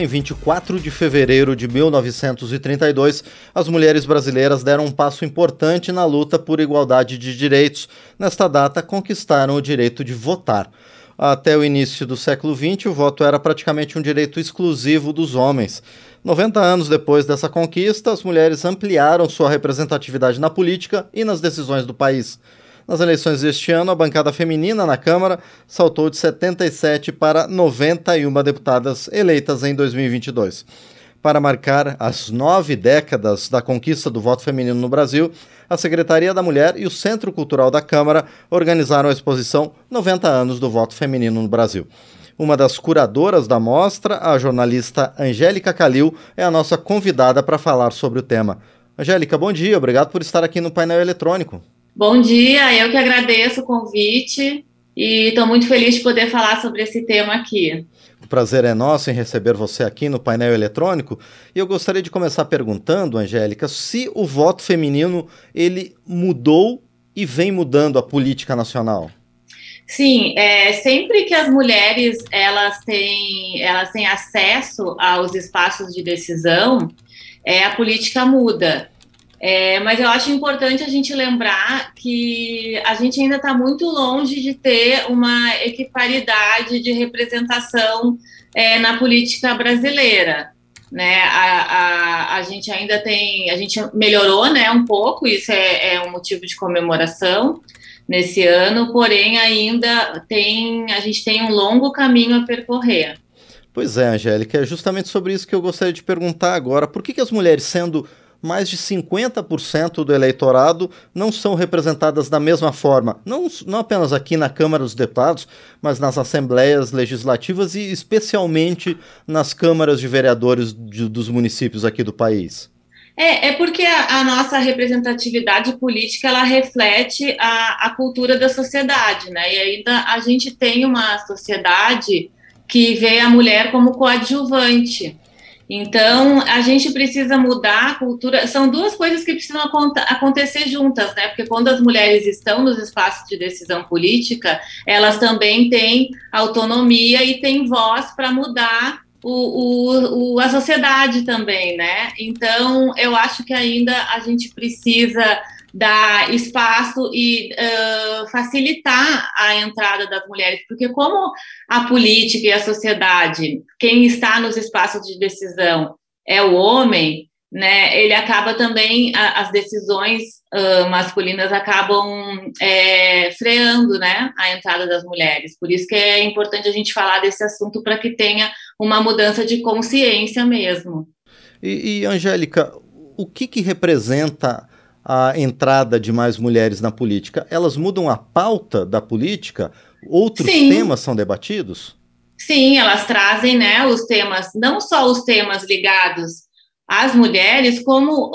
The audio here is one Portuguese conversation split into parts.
Em 24 de fevereiro de 1932, as mulheres brasileiras deram um passo importante na luta por igualdade de direitos. Nesta data, conquistaram o direito de votar. Até o início do século XX, o voto era praticamente um direito exclusivo dos homens. 90 anos depois dessa conquista, as mulheres ampliaram sua representatividade na política e nas decisões do país. Nas eleições deste ano, a bancada feminina na Câmara saltou de 77 para 91 deputadas eleitas em 2022. Para marcar as nove décadas da conquista do voto feminino no Brasil, a Secretaria da Mulher e o Centro Cultural da Câmara organizaram a exposição 90 anos do voto feminino no Brasil. Uma das curadoras da mostra, a jornalista Angélica Calil, é a nossa convidada para falar sobre o tema. Angélica, bom dia, obrigado por estar aqui no painel eletrônico. Bom dia, eu que agradeço o convite e estou muito feliz de poder falar sobre esse tema aqui. O prazer é nosso em receber você aqui no painel eletrônico. E eu gostaria de começar perguntando, Angélica, se o voto feminino ele mudou e vem mudando a política nacional. Sim, é, sempre que as mulheres elas têm, elas têm acesso aos espaços de decisão, é, a política muda. É, mas eu acho importante a gente lembrar que a gente ainda está muito longe de ter uma equiparidade de representação é, na política brasileira. Né? A, a, a, gente ainda tem, a gente melhorou né, um pouco, isso é, é um motivo de comemoração nesse ano, porém ainda tem, a gente tem um longo caminho a percorrer. Pois é, Angélica, é justamente sobre isso que eu gostaria de perguntar agora. Por que, que as mulheres, sendo mais de 50% do eleitorado não são representadas da mesma forma, não, não apenas aqui na Câmara dos Deputados, mas nas assembleias legislativas e especialmente nas câmaras de vereadores de, dos municípios aqui do país. É, é porque a, a, nossa representatividade política ela reflete a, a cultura da sociedade, né? E ainda a gente tem uma sociedade que vê a mulher como coadjuvante. Então, a gente precisa mudar a cultura. São duas coisas que precisam acontecer juntas, né? Porque quando as mulheres estão nos espaços de decisão política, elas também têm autonomia e têm voz para mudar o, o, o, a sociedade também, né? Então, eu acho que ainda a gente precisa dar espaço e uh, facilitar a entrada das mulheres, porque como a política e a sociedade, quem está nos espaços de decisão é o homem, né? Ele acaba também a, as decisões uh, masculinas acabam é, freando, né, a entrada das mulheres. Por isso que é importante a gente falar desse assunto para que tenha uma mudança de consciência mesmo. E, e Angélica, o que que representa a entrada de mais mulheres na política, elas mudam a pauta da política? Outros Sim. temas são debatidos? Sim, elas trazem né, os temas, não só os temas ligados às mulheres, como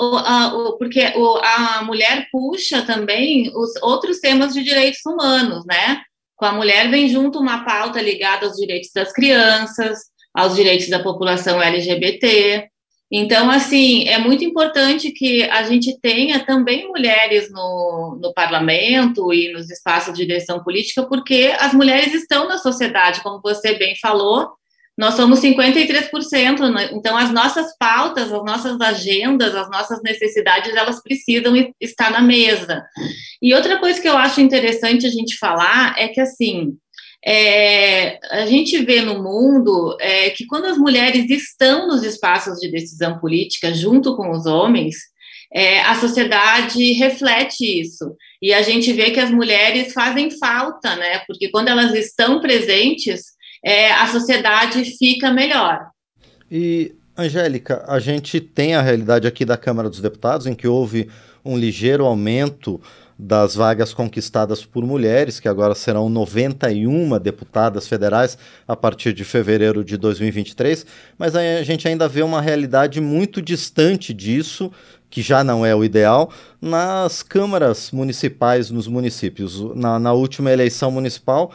porque a mulher puxa também os outros temas de direitos humanos, né? Com a mulher vem junto uma pauta ligada aos direitos das crianças, aos direitos da população LGBT, então, assim, é muito importante que a gente tenha também mulheres no, no parlamento e nos espaços de direção política, porque as mulheres estão na sociedade, como você bem falou, nós somos 53%, né? então as nossas pautas, as nossas agendas, as nossas necessidades, elas precisam estar na mesa. E outra coisa que eu acho interessante a gente falar é que, assim, é, a gente vê no mundo é, que quando as mulheres estão nos espaços de decisão política junto com os homens, é, a sociedade reflete isso. E a gente vê que as mulheres fazem falta, né? Porque quando elas estão presentes, é, a sociedade fica melhor. E, Angélica, a gente tem a realidade aqui da Câmara dos Deputados, em que houve um ligeiro aumento das vagas conquistadas por mulheres, que agora serão 91 deputadas federais a partir de fevereiro de 2023, mas a gente ainda vê uma realidade muito distante disso, que já não é o ideal, nas câmaras municipais nos municípios. Na, na última eleição municipal,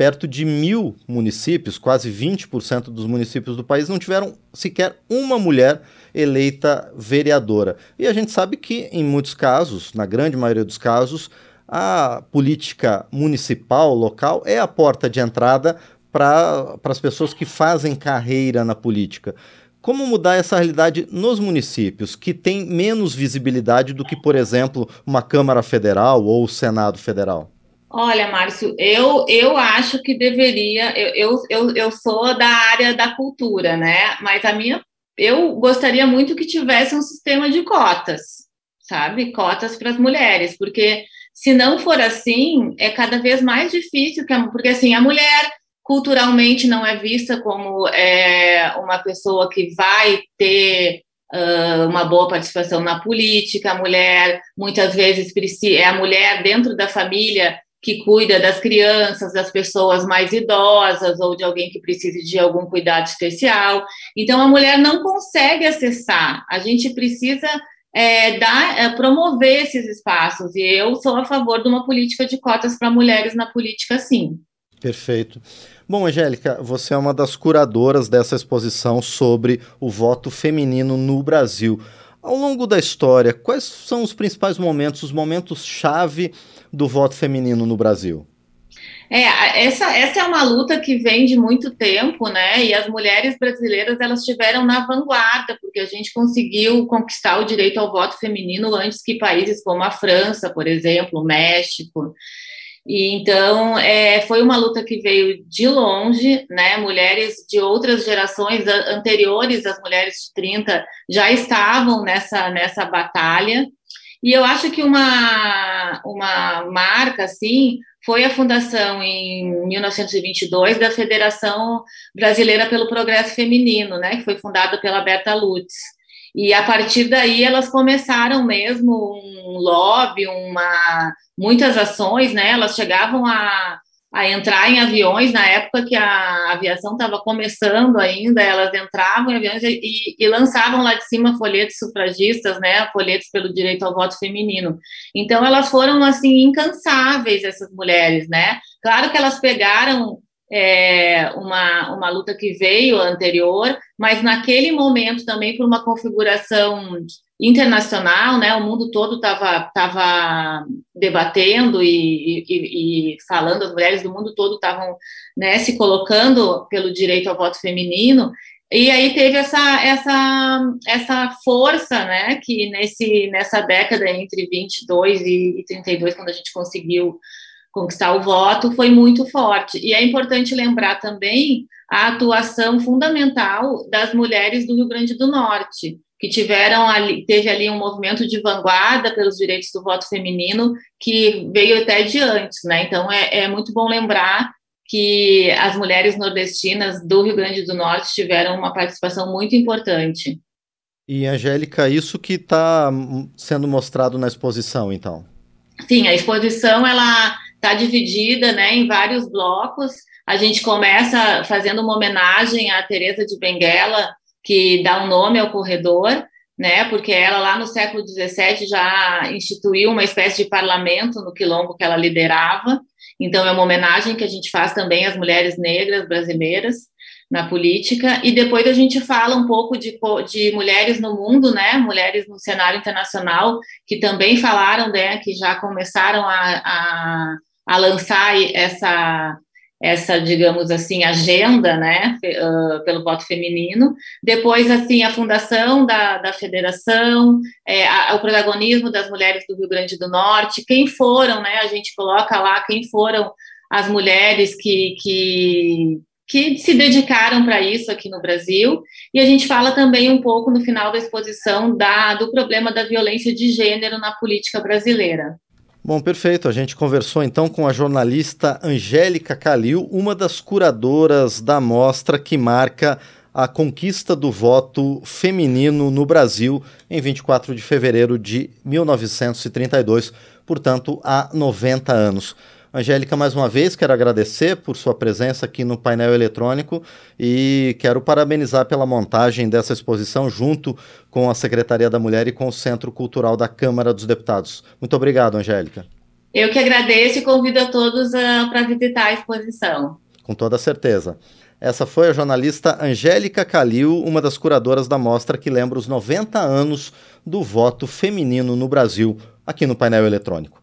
perto de mil municípios, quase 20% dos municípios do país, não tiveram sequer uma mulher eleita vereadora. E a gente sabe que, em muitos casos, na grande maioria dos casos, a política municipal, local, é a porta de entrada para as pessoas que fazem carreira na política. Como mudar essa realidade nos municípios, que têm menos visibilidade do que, por exemplo, uma Câmara Federal ou o Senado Federal? Olha, Márcio, eu, eu acho que deveria. Eu, eu, eu sou da área da cultura, né? Mas a minha. Eu gostaria muito que tivesse um sistema de cotas, sabe? Cotas para as mulheres, porque se não for assim, é cada vez mais difícil, porque assim, a mulher culturalmente não é vista como é, uma pessoa que vai ter uma boa participação na política, a mulher muitas vezes é a mulher dentro da família que cuida das crianças, das pessoas mais idosas ou de alguém que precise de algum cuidado especial. Então a mulher não consegue acessar. A gente precisa é, dar, é, promover esses espaços e eu sou a favor de uma política de cotas para mulheres na política, sim. Perfeito. Bom, Angélica, você é uma das curadoras dessa exposição sobre o voto feminino no Brasil. Ao longo da história, quais são os principais momentos, os momentos-chave do voto feminino no Brasil? É, essa, essa é uma luta que vem de muito tempo, né? E as mulheres brasileiras elas estiveram na vanguarda, porque a gente conseguiu conquistar o direito ao voto feminino antes que países como a França, por exemplo, o México. E então é, foi uma luta que veio de longe, né? Mulheres de outras gerações anteriores às mulheres de 30 já estavam nessa, nessa batalha. E eu acho que uma, uma marca, assim, foi a fundação em 1922 da Federação Brasileira pelo Progresso Feminino, né, que foi fundada pela Berta Lutz. E a partir daí elas começaram mesmo um lobby, uma muitas ações, né? Elas chegavam a, a entrar em aviões na época que a aviação estava começando ainda, elas entravam em aviões e, e, lançavam lá de cima folhetos sufragistas, né? Folhetos pelo direito ao voto feminino. Então elas foram assim incansáveis essas mulheres, né? Claro que elas pegaram é, uma, uma luta que veio anterior, mas naquele momento também por uma configuração internacional, né? O mundo todo estava tava debatendo e, e, e, falando, as mulheres do mundo todo estavam né, se colocando pelo direito ao voto feminino. E aí teve essa, essa, essa força, né, que nesse, nessa década entre 22 e 32, quando a gente conseguiu conquistar o voto foi muito forte. E é importante lembrar também a atuação fundamental das mulheres do Rio Grande do Norte, que tiveram ali, teve ali um movimento de vanguarda pelos direitos do voto feminino que veio até de antes, né? Então é, é muito bom lembrar que as mulheres nordestinas do Rio Grande do Norte tiveram uma participação muito importante. E Angélica, isso que está sendo mostrado na exposição, então? Sim, a exposição ela está dividida né, em vários blocos. A gente começa fazendo uma homenagem à Teresa de Benguela, que dá um nome ao corredor, né, porque ela lá no século XVII já instituiu uma espécie de parlamento no quilombo que ela liderava. Então é uma homenagem que a gente faz também às mulheres negras brasileiras na política, e depois a gente fala um pouco de, de mulheres no mundo, né, mulheres no cenário internacional, que também falaram, né, que já começaram a, a a lançar essa essa, digamos assim, agenda, né, pelo voto feminino. Depois, assim, a fundação da, da federação, é, a, o protagonismo das mulheres do Rio Grande do Norte, quem foram, né, a gente coloca lá quem foram as mulheres que, que, que se dedicaram para isso aqui no Brasil. E a gente fala também um pouco no final da exposição da, do problema da violência de gênero na política brasileira. Bom, perfeito. A gente conversou então com a jornalista Angélica Calil, uma das curadoras da mostra que marca a conquista do voto feminino no Brasil em 24 de fevereiro de 1932, portanto, há 90 anos. Angélica, mais uma vez, quero agradecer por sua presença aqui no painel eletrônico e quero parabenizar pela montagem dessa exposição junto com a Secretaria da Mulher e com o Centro Cultural da Câmara dos Deputados. Muito obrigado, Angélica. Eu que agradeço e convido a todos uh, para visitar a exposição. Com toda certeza. Essa foi a jornalista Angélica Calil, uma das curadoras da mostra que lembra os 90 anos do voto feminino no Brasil, aqui no painel eletrônico.